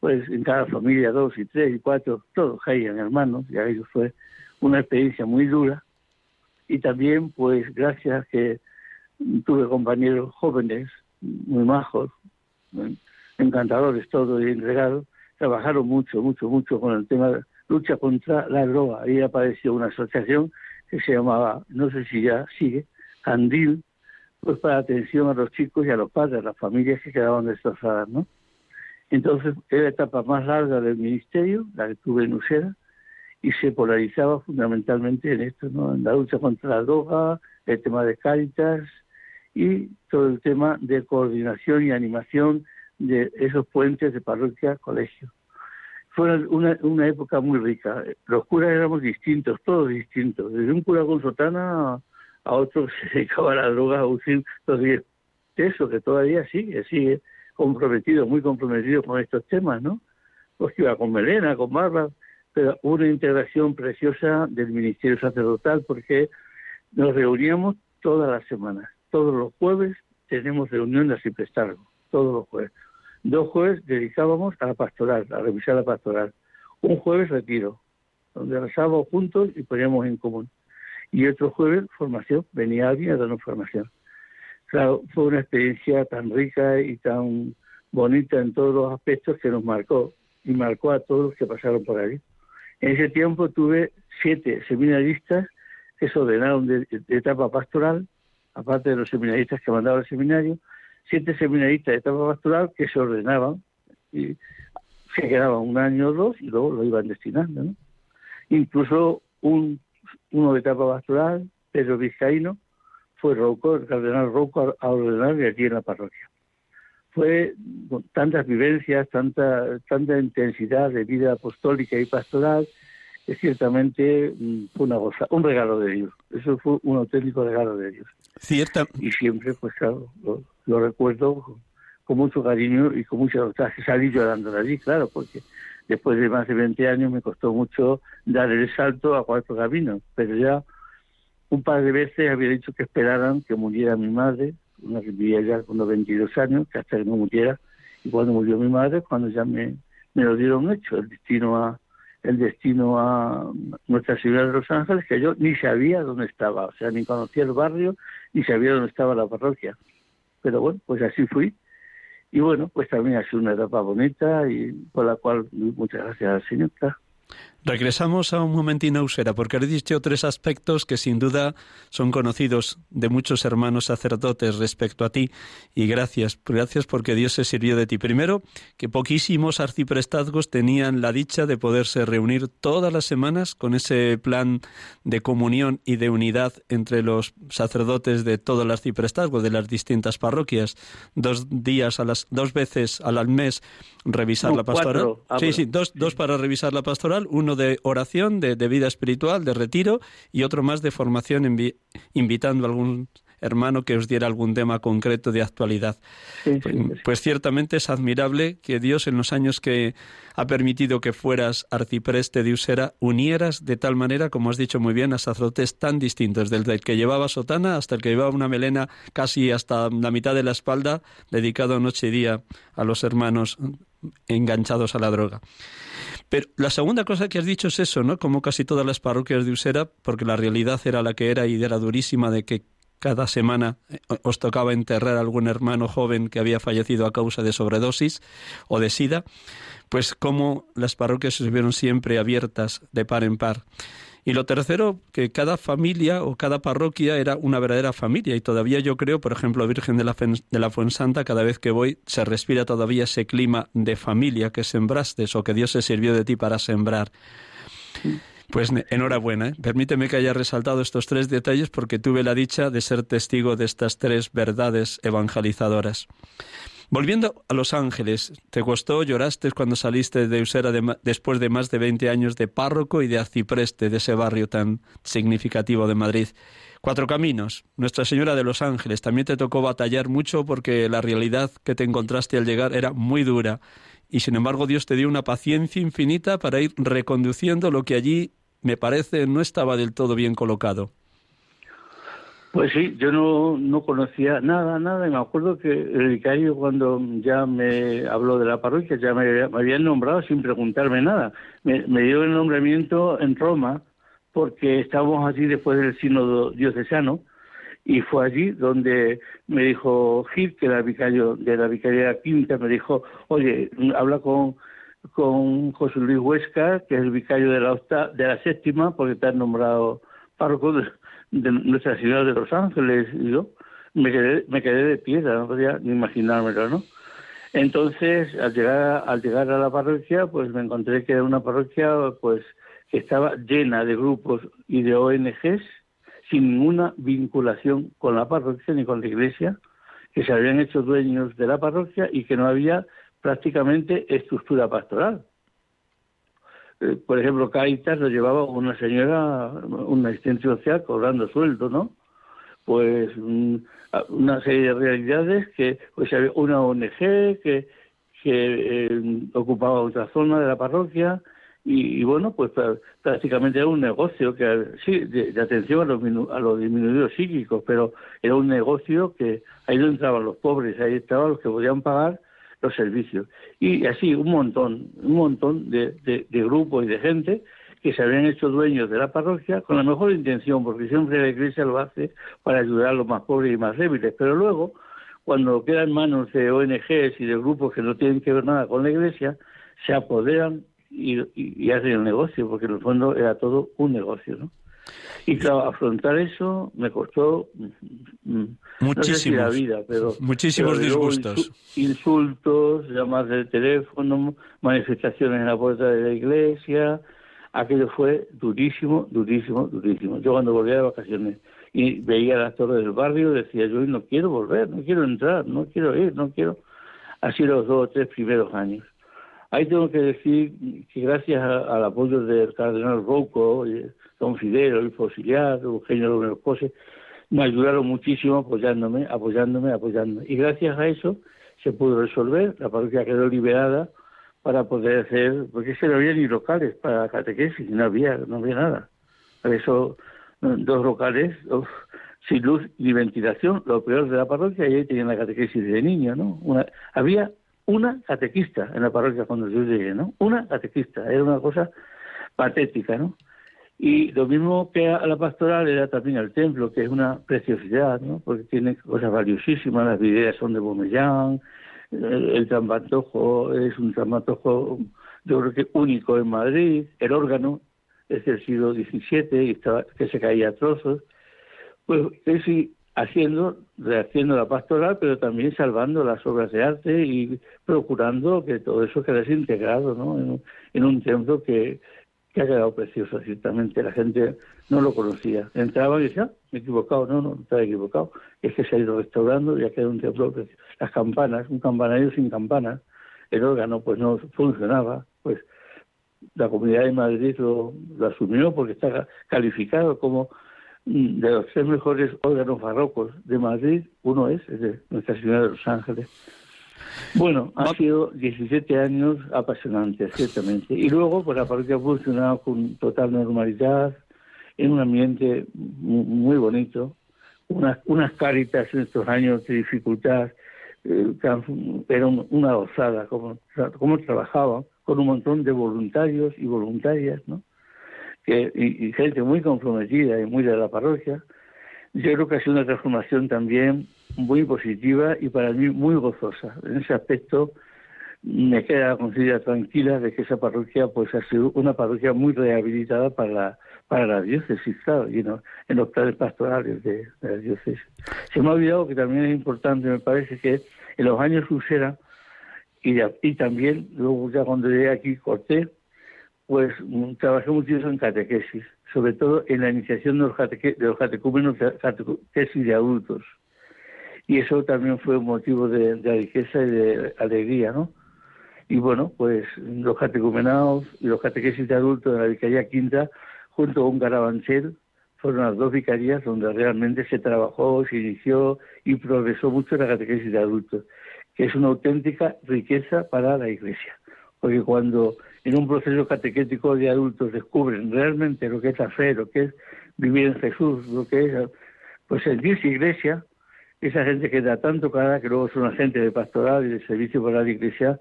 Speaker 4: pues en cada familia dos y tres y cuatro, todos caían hermanos, y ahí fue una experiencia muy dura. Y también, pues gracias que tuve compañeros jóvenes, muy majos, encantadores todos y entregados, trabajaron mucho, mucho, mucho con el tema lucha contra la droga. Ahí apareció una asociación que se llamaba, no sé si ya sigue, Andil, pues para atención a los chicos y a los padres, a las familias que quedaban destrozadas, ¿no? Entonces, era la etapa más larga del ministerio, la que tuve en Usera, y se polarizaba fundamentalmente en esto, ¿no? En la lucha contra la droga, el tema de Cáritas y todo el tema de coordinación y animación de esos puentes de parroquia, colegio fue una, una época muy rica. Los curas éramos distintos, todos distintos. Desde un cura con sotana a, otro que se dedicaba a la droga, a usar Eso que todavía sigue, sigue comprometido, muy comprometido con estos temas, ¿no? Pues iba con melena, con barba, pero una integración preciosa del ministerio sacerdotal porque nos reuníamos todas las semanas. Todos los jueves tenemos reunión de Ciprestargo, todos los jueves. Dos jueves dedicábamos a la pastoral, a revisar la pastoral. Un jueves retiro, donde rezábamos juntos y poníamos en común. Y otro jueves formación, venía alguien a darnos formación. Claro, fue una experiencia tan rica y tan bonita en todos los aspectos que nos marcó y marcó a todos los que pasaron por allí. En ese tiempo tuve siete seminaristas que se ordenaron de, de etapa pastoral, aparte de los seminaristas que mandaban al seminario, siete seminaristas de etapa pastoral que se ordenaban y se quedaban un año o dos y luego lo iban destinando. Incluso un, uno de etapa pastoral, Pedro Vizcaíno, fue Rocco, el cardenal Rocco, a ordenar aquí en la parroquia. Fue con tantas vivencias, tanta, tanta intensidad de vida apostólica y pastoral, que ciertamente mm, fue una goza, un regalo de Dios. Eso fue un auténtico regalo de Dios.
Speaker 3: Cierta.
Speaker 4: Y siempre, pues claro, lo recuerdo con mucho cariño y con mucha nostalgia. Salí llorando de allí, claro, porque después de más de 20 años me costó mucho dar el salto a cuatro caminos, pero ya un par de veces había dicho que esperaran que muriera mi madre, una que vivía ya con 22 años, que hasta que no muriera, y cuando murió mi madre, cuando ya me, me lo dieron hecho, el destino a, el destino a Nuestra Señora de los Ángeles, que yo ni sabía dónde estaba, o sea, ni conocía el barrio, ni sabía dónde estaba la parroquia. Pero bueno, pues así fui. Y bueno, pues también ha sido una etapa bonita y por la cual muchas gracias al Señor.
Speaker 3: Regresamos a un momentín a Usera, porque he dicho tres aspectos que sin duda son conocidos de muchos hermanos sacerdotes respecto a ti, y gracias, gracias porque Dios se sirvió de ti. Primero, que poquísimos arciprestazgos tenían la dicha de poderse reunir todas las semanas con ese plan de comunión y de unidad entre los sacerdotes de todo el arciprestazgo, de las distintas parroquias, dos días a las, dos veces al mes revisar la pastoral.
Speaker 4: Ah,
Speaker 3: sí, sí, dos, dos para revisar la pastoral, uno de oración, de, vida espiritual, de retiro, y otro más de formación, invitando a algún hermano que os diera algún tema concreto de actualidad. pues, pues, ciertamente es admirable que Dios en los años que ha permitido que fueras arcipreste de Usera unieras de tal manera, como has dicho muy bien, a sacerdotes tan distintos, desde el que llevaba sotana hasta el que llevaba una melena casi hasta la mitad de la espalda, dedicado noche y día a los hermanos enganchados a la droga. Pero la segunda cosa que has dicho es eso, ¿no? Como casi todas las parroquias de Usera, porque la realidad era la que era y era durísima de que cada semana eh, os tocaba enterrar a algún hermano joven que había fallecido a causa de sobredosis o de sida, pues como las parroquias estuvieron siempre abiertas de par en par. Y lo tercero, que cada familia o cada parroquia era una verdadera familia. Y todavía yo creo, por ejemplo, Virgen de la, de la Fuensanta, cada vez que voy se respira todavía ese clima de familia que sembraste o que Dios se sirvió de ti para sembrar. Pues enhorabuena. ¿eh? Permíteme que haya resaltado estos tres detalles porque tuve la dicha de ser testigo de estas tres verdades evangelizadoras. Volviendo a Los Ángeles, ¿te costó, lloraste cuando saliste de Usera después de más de 20 años de párroco y de arcipreste de ese barrio tan significativo de Madrid? Cuatro Caminos, Nuestra Señora de los Ángeles, también te tocó batallar mucho porque la realidad que te encontraste al llegar era muy dura y sin embargo Dios te dio una paciencia infinita para ir reconduciendo lo que allí, me parece, no estaba del todo bien colocado.
Speaker 4: Pues sí, yo no, no conocía nada, nada, y me acuerdo que el vicario cuando ya me habló de la parroquia, ya me, habían nombrado sin preguntarme nada. Me, dio el nombramiento en Roma porque estábamos allí después del sínodo diocesano y fue allí donde me dijo Gil, que era vicario de la Vicaría Quinta, me dijo, oye, habla con, con José Luis Huesca, que es el vicario de la, de la séptima, porque te han nombrado párroco de, Nuestra Señora de los Ángeles, y yo me quedé, me quedé de piedra, no podía ni imaginármelo, ¿no? Entonces, al llegar, al llegar a la parroquia, pues me encontré que era una parroquia pues que estaba llena de grupos y de ONGs sin ninguna vinculación con la parroquia ni con la iglesia, que se habían hecho dueños de la parroquia y que no había prácticamente estructura pastoral. Eh, por ejemplo, Caritas lo llevaba una señora, una asistente social cobrando sueldo, ¿no? Pues mm, una serie de realidades que pues había una ONG que, que eh, ocupaba otra zona de la parroquia y, bueno, pues prácticamente era un negocio que sí, de, atención a los, a los disminuidos psíquicos, pero era un negocio que ahí no entraban los pobres, ahí estaban los que podían pagar los servicios. Y así un montón, un montón de, de, grupos y de gente que se habían hecho dueños de la parroquia con la mejor intención, porque siempre la Iglesia lo hace para ayudar a los más pobres y más débiles. Pero luego, cuando queda en manos de ONGs y de grupos que no tienen que ver nada con la Iglesia, se apoderan y, y hacen el negocio, porque en el fondo era todo un negocio, ¿no? Y claro, afrontar eso me costó
Speaker 3: mm, muchísimos,
Speaker 4: la vida, pero
Speaker 3: muchísimos disgustos.
Speaker 4: Insultos, llamadas de teléfono, manifestaciones en la puerta de la iglesia. Aquello fue durísimo, durísimo, durísimo. Yo cuando volvía de vacaciones y veía las torres del barrio, decía yo, no quiero volver, no quiero entrar, no quiero ir, no quiero. Así los dos o tres primeros años. Ahí tengo que decir que gracias al apoyo del cardenal Rouco, don Fidel, el Fosiliar, Eugenio López Pose, me ayudaron muchísimo apoyándome, apoyándome, apoyándome. Y gracias a eso se pudo resolver, la parroquia quedó liberada para poder hacer, porque que no había ni locales para catequesis, no había, no había nada. Por eso, dos locales sin luz ni ventilación, lo peor de la parroquia, y ahí tenían la catequesis de niño, ¿no? Una, había una catequista en la parroquia cuando yo llegué, ¿no? Una catequista, era una cosa patética, ¿no? Y lo mismo que a la pastoral era también el templo, que es una preciosidad, ¿no? Porque tiene cosas valiosísimas, las videas son de Bomellán, el, el es un trampantojo, yo creo que único en Madrid, el órgano es del siglo XVII y estaba, que se caía a trozos, pues es haciendo, rehaciendo la pastoral, pero también salvando las obras de arte y procurando que todo eso quedase integrado ¿no? en, un templo que, que ha quedado precioso, ciertamente. La gente no lo conocía. Entraba y decía, ah, me he equivocado. No, no, estaba equivocado. Es que se ha ido restaurando y ha quedado un templo precioso. Las campanas, un campanario sin campanas, el órgano pues no funcionaba. Pues la Comunidad de Madrid lo, lo asumió porque está calificado como de los tres mejores órganos barrocos de Madrid, uno es el de Nuestra Señora de los Ángeles. Bueno, ha sido 17 años apasionantes, ciertamente. Y luego, pues la parroquia ha funcionado con total normalidad, en un ambiente muy bonito, unas, unas caritas en estos años de dificultad, eh, eran una gozada, como, como trabajaban, con un montón de voluntarios y voluntarias, ¿no? que, y, gente muy comprometida y muy de la parroquia, yo creo que ha sido una transformación también muy positiva y para mí muy gozosa. En ese aspecto me queda conciencia tranquila de que esa parroquia pues ha sido una parroquia muy rehabilitada para la, para la diócesis, claro, y en los planes pastorales de, la diócesis. Se me ha olvidado que también es importante, me parece que en los años Usera y, también, luego ya cuando llegué aquí, corté, pues mm, trabajé mucho en catequesis, sobre todo en la iniciación de los, catecúmenos catequesis de adultos. Y eso también fue un motivo de, riqueza y de alegría, ¿no? Y bueno, pues los catecumenados y los catequesis de adultos de la Vicaría Quinta, junto con Carabanchel, fueron las dos vicarías donde realmente se trabajó, se inició y progresó mucho la catequesis de adultos, que es una auténtica riqueza para la Iglesia. Porque cuando en un proceso catequético de adultos descubren realmente lo que es la fe, lo que es vivir en Jesús, lo que es pues sentirse iglesia, esa gente que da tanto cara, que luego son agentes de pastoral y de servicio para la iglesia,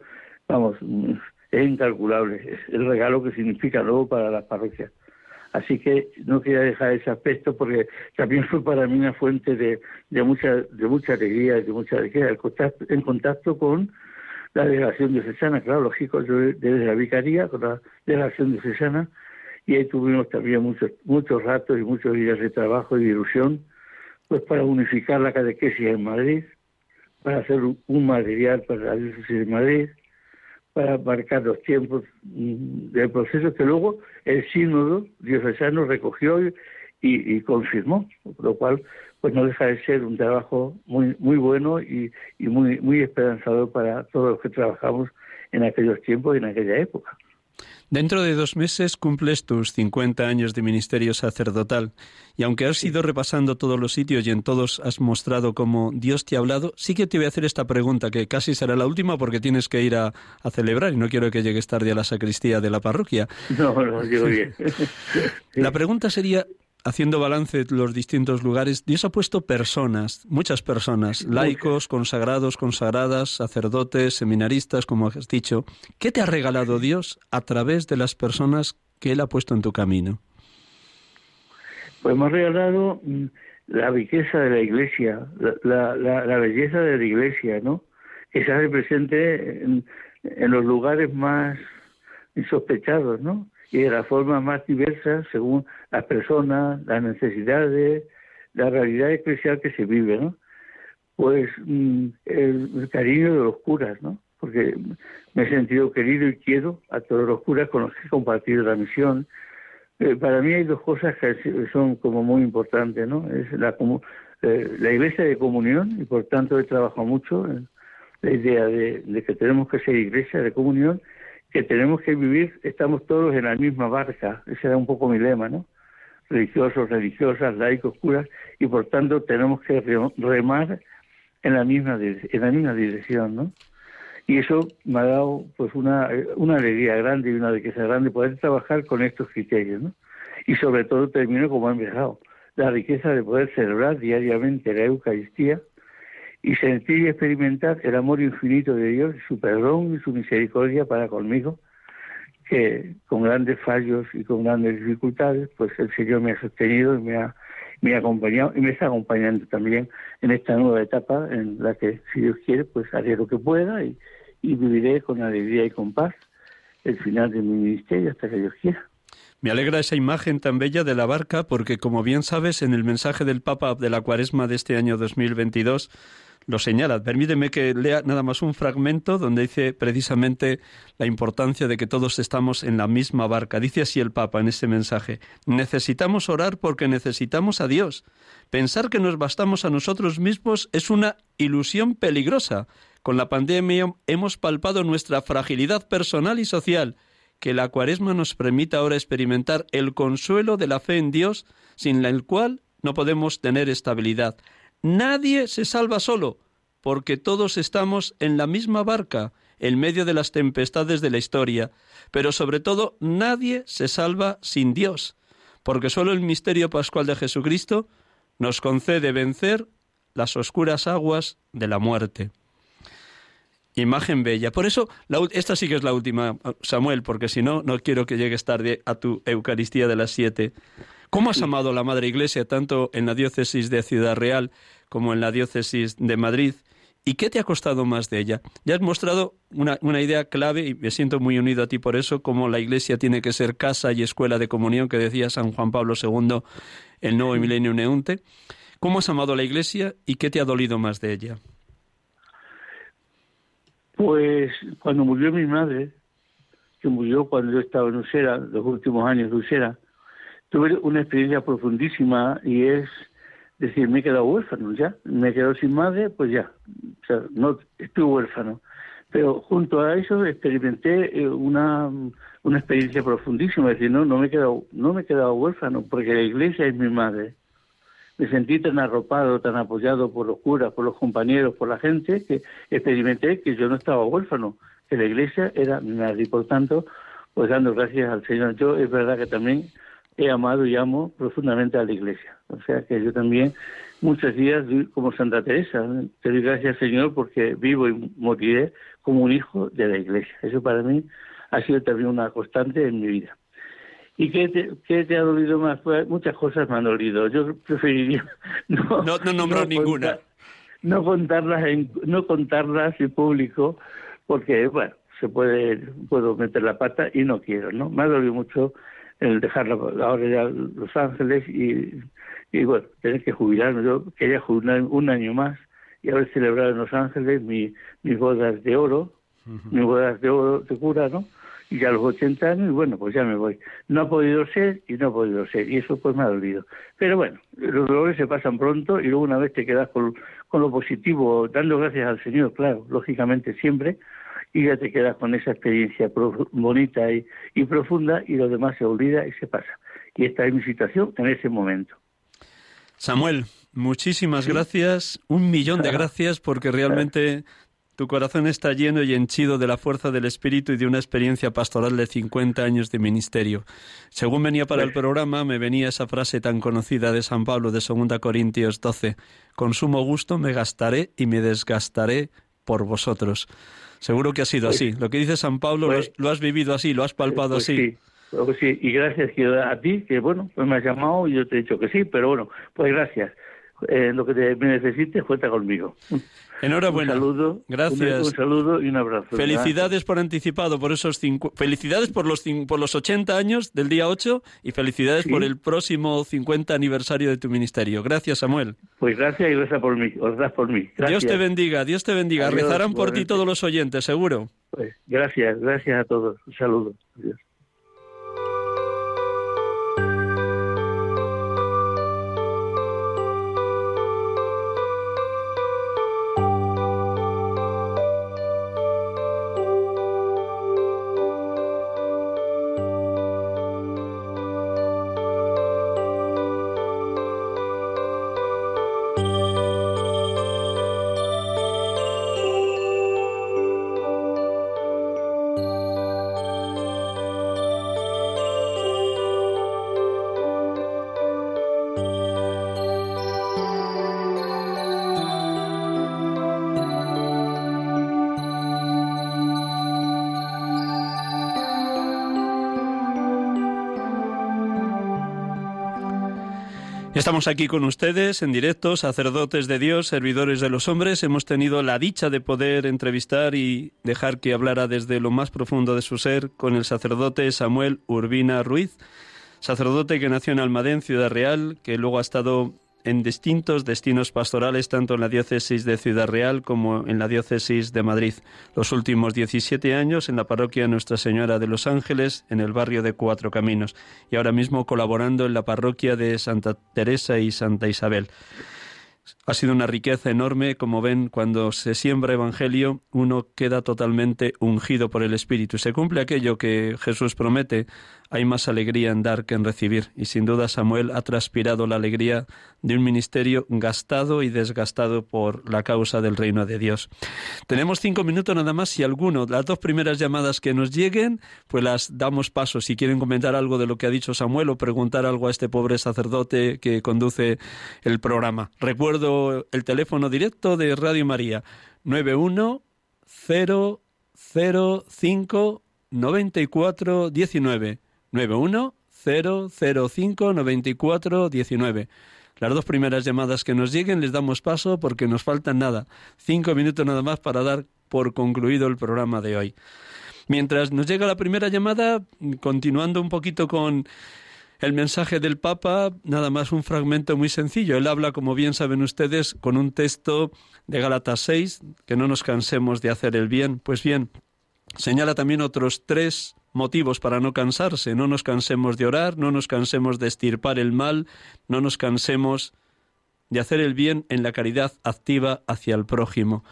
Speaker 4: vamos, es incalculable, es el regalo que significa luego para las parroquias. Así que no quería dejar ese aspecto porque también fue para mí una fuente de, de mucha de mucha alegría, de mucha alegría, en contacto con la delegación diocesana, claro, lógico, yo desde la vicaría con la delegación diocesana, y ahí tuvimos también muchos, muchos ratos y muchos días de trabajo y de ilusión, pues para unificar la catequesis en Madrid, para hacer un material para la diócesis de Madrid, para marcar los tiempos mm, del proceso que luego el sínodo diocesano recogió y, confirmó, lo cual pues no deja de ser un trabajo muy muy bueno y, y muy muy esperanzador para todos los que trabajamos en aquellos tiempos y en aquella época.
Speaker 3: Dentro de dos meses cumples tus 50 años de ministerio sacerdotal y aunque has ido repasando todos los sitios y en todos has mostrado cómo Dios te ha hablado, sí que te voy a hacer esta pregunta que casi será la última porque tienes que ir a, a celebrar y no quiero que llegues tarde a la sacristía de la parroquia.
Speaker 4: No, no, llego bien.
Speaker 3: la pregunta sería, haciendo balance de los distintos lugares, Dios ha puesto personas, muchas personas, laicos, consagrados, consagradas, sacerdotes, seminaristas, como has dicho. ¿Qué te ha regalado Dios a través de las personas que Él ha puesto en tu camino?
Speaker 4: Pues me ha regalado mm, la riqueza de la iglesia, la, belleza de la iglesia, ¿no? Que se hace presente en, en los lugares más insospechados, ¿no? Y de la forma más diversa según las personas, las necesidades, la realidad especial que se vive. Pues mm, el, cariño de los curas, ¿no? Porque me he sentido querido y quiero a todos los curas con los que he compartido la misión. Eh, para mí hay dos cosas que son como muy importantes, ¿no? Es la, eh, la iglesia de comunión y por tanto he trabajado mucho en la idea de, de que tenemos que ser iglesia de comunión que tenemos que vivir, estamos todos en la misma barca, ese era un poco mi lema, ¿no? Religiosos, religiosas, laicos, curas, y por tanto tenemos que remar en la misma en la misma dirección, ¿no? Y eso me ha dado pues una, una alegría grande y una riqueza grande poder trabajar con estos criterios, ¿no? Y sobre todo termino como he empezado, la riqueza de poder celebrar diariamente la Eucaristía, y sentir y experimentar el amor infinito de Dios, su perdón y su misericordia para conmigo, que con grandes fallos y con grandes dificultades, pues el Señor me ha sostenido y me ha, me ha acompañado y me está acompañando también en esta nueva etapa en la que, si Dios quiere, pues haré lo que pueda y, y viviré con alegría y con paz el final de mi ministerio hasta que Dios quiera.
Speaker 3: Me alegra esa imagen tan bella de la barca porque, como bien sabes, en el mensaje del Papa de la Cuaresma de este año 2022 lo señala. Permíteme que lea nada más un fragmento donde dice precisamente la importancia de que todos estamos en la misma barca. Dice así el Papa en este mensaje. Necesitamos orar porque necesitamos a Dios. Pensar que nos bastamos a nosotros mismos es una ilusión peligrosa. Con la pandemia hemos palpado nuestra fragilidad personal y social. Que la cuaresma nos permita ahora experimentar el consuelo de la fe en Dios, sin el cual no podemos tener estabilidad. Nadie se salva solo, porque todos estamos en la misma barca, en medio de las tempestades de la historia, pero sobre todo nadie se salva sin Dios, porque solo el misterio pascual de Jesucristo nos concede vencer las oscuras aguas de la muerte. Imagen bella. Por eso, esta sí que es la última, Samuel, porque si no, no quiero que llegues tarde a tu Eucaristía de las siete. ¿Cómo has amado a la Madre Iglesia tanto en la diócesis de Ciudad Real como en la diócesis de Madrid? ¿Y qué te ha costado más de ella? Ya has mostrado una, una, idea clave y me siento muy unido a ti por eso, como la Iglesia tiene que ser casa y escuela de comunión que decía San Juan Pablo II, el nuevo milenio neunte. ¿Cómo has amado a la Iglesia y qué te ha dolido más de ella?
Speaker 4: Pues cuando murió mi madre, que murió cuando yo estaba en Usera, los últimos años de Usera, tuve una experiencia profundísima y es decir, me he quedado huérfano ya, me he quedado sin madre, pues ya, no estuve huérfano. Pero junto a eso experimenté eh, una, una experiencia profundísima, es decir, no, no me he no me he quedado huérfano, porque la iglesia es mi madre. Me sentí tan arropado, tan apoyado por los curas, por los compañeros, por la gente, que experimenté que yo no estaba huérfano, que la iglesia era mi madre. Y por tanto, pues dando gracias al Señor. Yo es verdad que también he amado y amo profundamente a la Iglesia. O sea que yo también muchos días, como Santa Teresa, te doy gracias Señor porque vivo y moriré como un hijo de la Iglesia. Eso para mí ha sido también una constante en mi vida. ¿Y qué te, te ha dolido más? Pues muchas cosas me han dolido. Yo preferiría
Speaker 3: no, no, no nombro ninguna.
Speaker 4: no contarlas en, no contarlas en público porque, bueno, se puede, puedo meter la pata y no quiero, ¿no? Me ha dolido mucho el dejar ahora ya Los Ángeles y, y bueno, tener que jubilarme. Yo quería jubilar un año más y haber celebrado en Los Ángeles mi, mis bodas de oro, mis bodas de oro de cura, ¿no? Y ya a los 80 años, bueno, pues ya me voy. No ha podido ser y no ha podido ser, y eso pues me ha dolido. Pero bueno, los dolores se pasan pronto y luego una vez te quedas con, con lo positivo, dando gracias al Señor, claro, lógicamente siempre, y ya te quedas con esa experiencia bonita y, y profunda y lo demás se olvida y se pasa. Y esta es mi situación en ese momento.
Speaker 3: Samuel, muchísimas gracias, un millón de gracias porque realmente tu corazón está lleno y henchido de la fuerza del Espíritu y de una experiencia pastoral de 50 años de ministerio. Según venía para el programa, me venía esa frase tan conocida de San Pablo de 2 Corintios 12, con sumo gusto me gastaré y me desgastaré por vosotros. Seguro que ha sido pues así. Lo que dice San Pablo pues lo, has, vivido así, lo has palpado
Speaker 4: pues
Speaker 3: así.
Speaker 4: Sí. Pues sí, y gracias a ti, que bueno, pues me has llamado y yo te he dicho que sí, pero bueno, pues gracias. Eh, lo que te, me necesites, cuenta conmigo.
Speaker 3: Enhorabuena.
Speaker 4: Un saludo.
Speaker 3: Gracias.
Speaker 4: Un, saludo y un abrazo.
Speaker 3: Felicidades por anticipado, por esos cinco, felicidades por los por los 80 años del día 8 y felicidades por el próximo 50 aniversario de tu ministerio. Gracias, Samuel.
Speaker 4: Pues gracias y gracias por mí, gracias por mí.
Speaker 3: Dios te bendiga, Dios te bendiga. Rezarán por ti todos los oyentes, seguro.
Speaker 4: Pues gracias, gracias a todos. Un saludo. Adiós.
Speaker 3: Estamos aquí con ustedes en directo, sacerdotes de Dios, servidores de los hombres. Hemos tenido la dicha de poder entrevistar y dejar que hablara desde lo más profundo de su ser con el sacerdote Samuel Urbina Ruiz, sacerdote que nació en Almadén, Ciudad Real, que luego ha estado en distintos destinos pastorales, tanto en la diócesis de Ciudad Real como en la diócesis de Madrid. Los últimos 17 años en la parroquia Nuestra Señora de los Ángeles, en el barrio de Cuatro Caminos, y ahora mismo colaborando en la parroquia de Santa Teresa y Santa Isabel. Ha sido una riqueza enorme, como ven, cuando se siembra evangelio, uno queda totalmente ungido por el Espíritu. Se cumple aquello que Jesús promete, hay más alegría en dar que en recibir. Y sin duda Samuel ha transpirado la alegría de un ministerio gastado y desgastado por la causa del reino de Dios. Tenemos cinco minutos nada más. Si alguno, las dos primeras llamadas que nos lleguen, pues las damos paso. Si quieren comentar algo de lo que ha dicho Samuel o preguntar algo a este pobre sacerdote que conduce el programa. Recuerdo el teléfono directo de Radio María, 91 005 9419 91 005 94 19. Las dos primeras llamadas que nos lleguen les damos paso porque nos faltan nada, cinco minutos nada más para dar por concluido el programa de hoy. Mientras nos llega la primera llamada, continuando un poquito con el mensaje del Papa, nada más un fragmento muy sencillo. Él habla, como bien saben ustedes, con un texto de Gálatas 6, que no nos cansemos de hacer el bien. Pues bien, señala también otros tres motivos para no cansarse. No nos cansemos de orar, no nos cansemos de estirpar el mal, no nos cansemos de hacer el bien en la caridad activa hacia el prójimo.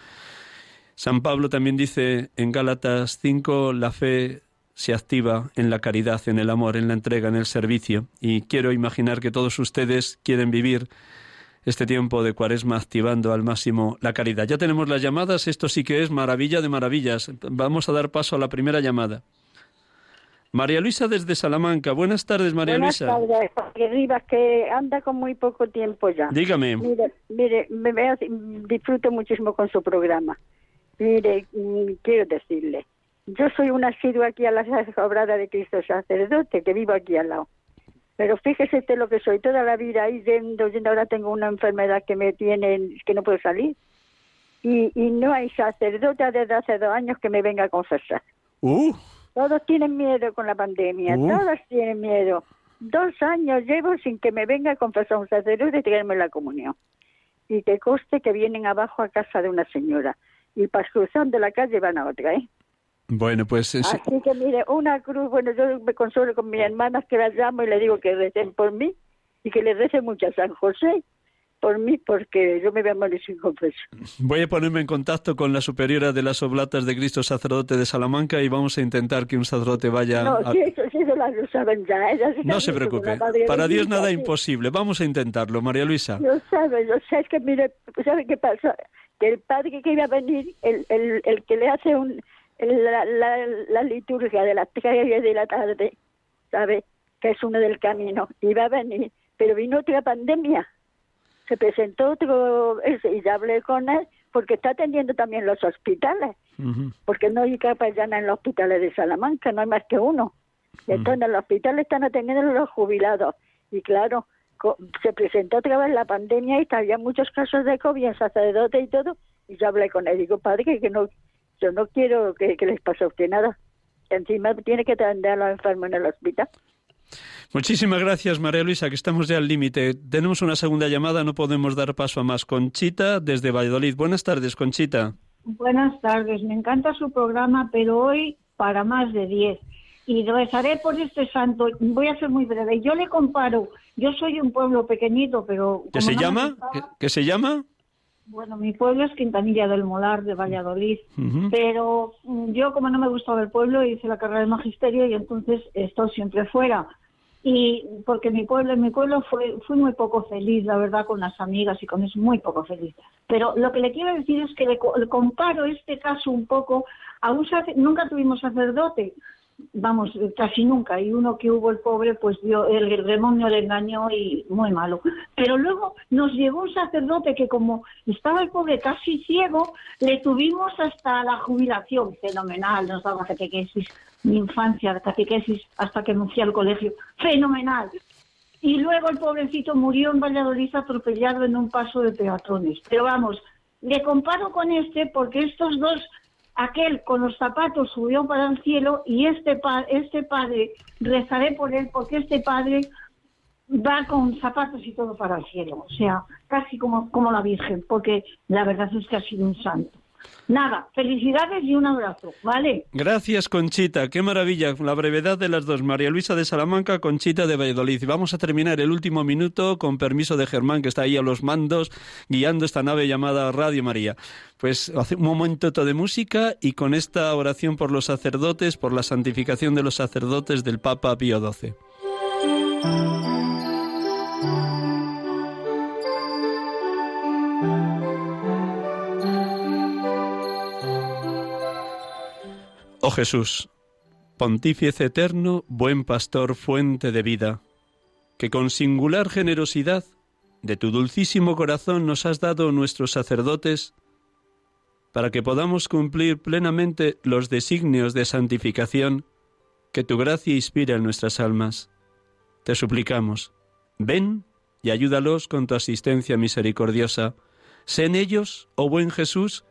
Speaker 3: San Pablo también dice en Gálatas 5, la fe se activa en la caridad, en el amor, en la entrega, en el servicio. Y quiero imaginar que todos ustedes quieren vivir este tiempo de cuaresma activando al máximo la caridad. Ya tenemos las llamadas, esto sí que es maravilla de maravillas. Vamos a dar paso a la primera llamada. María Luisa desde Salamanca. Buenas tardes, María Luisa.
Speaker 5: Buenas tardes, Jorge Rivas, que anda con muy poco tiempo ya.
Speaker 3: Dígame.
Speaker 5: Mire, mire me, me, disfruto muchísimo con su programa. Mire, mm, quiero decirle, yo soy una asidua aquí a la obrada de Cristo sacerdote, que vivo aquí al lado. Pero fíjese usted lo que soy, toda la vida ahí yendo, yendo, ahora tengo una enfermedad que me tiene, que no puedo salir. Y, y no hay sacerdote desde hace dos años que me venga a confesar.
Speaker 3: Uh.
Speaker 5: Todos tienen miedo con la pandemia,
Speaker 3: Uh.
Speaker 5: todos tienen miedo. Dos años llevo sin que me venga a confesar un sacerdote y traerme la comunión. Y que coste que vienen abajo a casa de una señora. Y para cruzando la calle van a otra, ¿eh?
Speaker 3: Bueno, pues es-
Speaker 5: Así que mire, una cruz, bueno, yo me consuelo con mis hermanas que las llamo y le digo que recen por mí y que le recen mucho a San José por mí porque yo me voy a morir sin confesión.
Speaker 3: voy a ponerme en contacto con la superiora de las Oblatas de Cristo sacerdote de Salamanca y vamos a intentar que un sacerdote vaya
Speaker 5: No,
Speaker 3: a...
Speaker 5: si eso, si eso lo saben ya. ellas
Speaker 3: No
Speaker 5: están
Speaker 3: se preocupe. Para Dios nada
Speaker 5: sí.
Speaker 3: imposible. Vamos a intentarlo, María Luisa.
Speaker 5: Lo sabe, lo sé, que mire, ¿sabe qué pasa? Que el padre que iba a venir, el, el, el que le hace un, la, la, la liturgia de las tres de la tarde, ¿sabe? Que es uno del camino, iba a venir, pero vino otra pandemia. Se presentó otro, y ya hablé con él, porque está atendiendo también los hospitales, porque no hay capellana en los hospitales de Salamanca, no hay más que uno. Y entonces en los hospitales están atendiendo a los jubilados. Y claro, se presentó otra vez la pandemia y había muchos casos de COVID en sacerdote y todo. Y yo hablé con él, digo, padre, que no, yo no quiero que, que les pase a usted nada. Encima tiene que atender a los enfermos en el hospital.
Speaker 3: Muchísimas gracias, María Luisa, que estamos ya al límite. Tenemos una segunda llamada, no podemos dar paso a más. Conchita, desde Valladolid. Buenas tardes, Conchita.
Speaker 6: Buenas tardes, me encanta su programa, pero hoy para más de 10. Y rezaré por este santo. Voy a ser muy breve. Yo le comparo, yo soy de un pueblo pequeñito, pero...
Speaker 3: ¿Qué se
Speaker 6: no
Speaker 3: llama?
Speaker 6: gustaba-
Speaker 3: ¿Qué, qué se llama?
Speaker 6: Bueno, mi pueblo es Quintanilla del Molar, de Valladolid. Pero mm, yo, como no me gustaba el pueblo, hice la carrera de magisterio y entonces estoy siempre fuera. Y porque mi pueblo, en mi pueblo fue, fui muy poco feliz, la verdad, con las amigas y con eso, muy poco feliz. Pero lo que le quiero decir es que le, le comparo este caso un poco a un nunca tuvimos sacerdote, vamos, casi nunca, y uno que hubo el pobre, pues dio, el demonio le engañó y muy malo. Pero luego nos llegó un sacerdote que como estaba el pobre casi ciego, le tuvimos hasta la jubilación, fenomenal, nos daba catequesis, mi infancia, catequesis, hasta que me fui al colegio, fenomenal. y luego el pobrecito murió en Valladolid atropellado en un paso de peatones. Pero vamos, le comparo con este porque estos dos, aquel con los zapatos subió para el cielo y este, este padre, rezaré por él porque este padre va con zapatos y todo para el cielo, o sea, casi como, como la Virgen, porque la verdad es que ha sido un santo. Nada, felicidades y un abrazo, ¿vale?
Speaker 3: Gracias, Conchita. Qué maravilla. La brevedad de las dos. María Luisa de Salamanca, Conchita de Valladolid. Vamos a terminar el último minuto con permiso de Germán, que está ahí a los mandos, guiando esta nave llamada Radio María. Pues hace un momento de música y con esta oración por los sacerdotes, por la santificación de los sacerdotes del Papa Pío XII. Oh Jesús, pontífice eterno, buen pastor, fuente de vida, que con singular generosidad de tu dulcísimo corazón nos has dado nuestros sacerdotes, para que podamos cumplir plenamente los designios de santificación que tu gracia inspira en nuestras almas. Te suplicamos, ven y ayúdalos con tu asistencia misericordiosa, Sé en ellos, oh buen Jesús,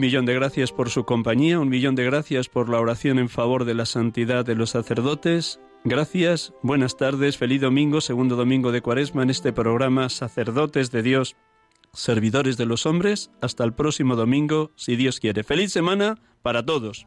Speaker 3: Un millón de gracias por su compañía, un millón de gracias por la oración en favor de la santidad de los sacerdotes. Gracias, buenas tardes, feliz domingo, segundo domingo de Cuaresma en este programa Sacerdotes de Dios, servidores de los hombres. Hasta el próximo domingo, si Dios quiere. Feliz semana para todos.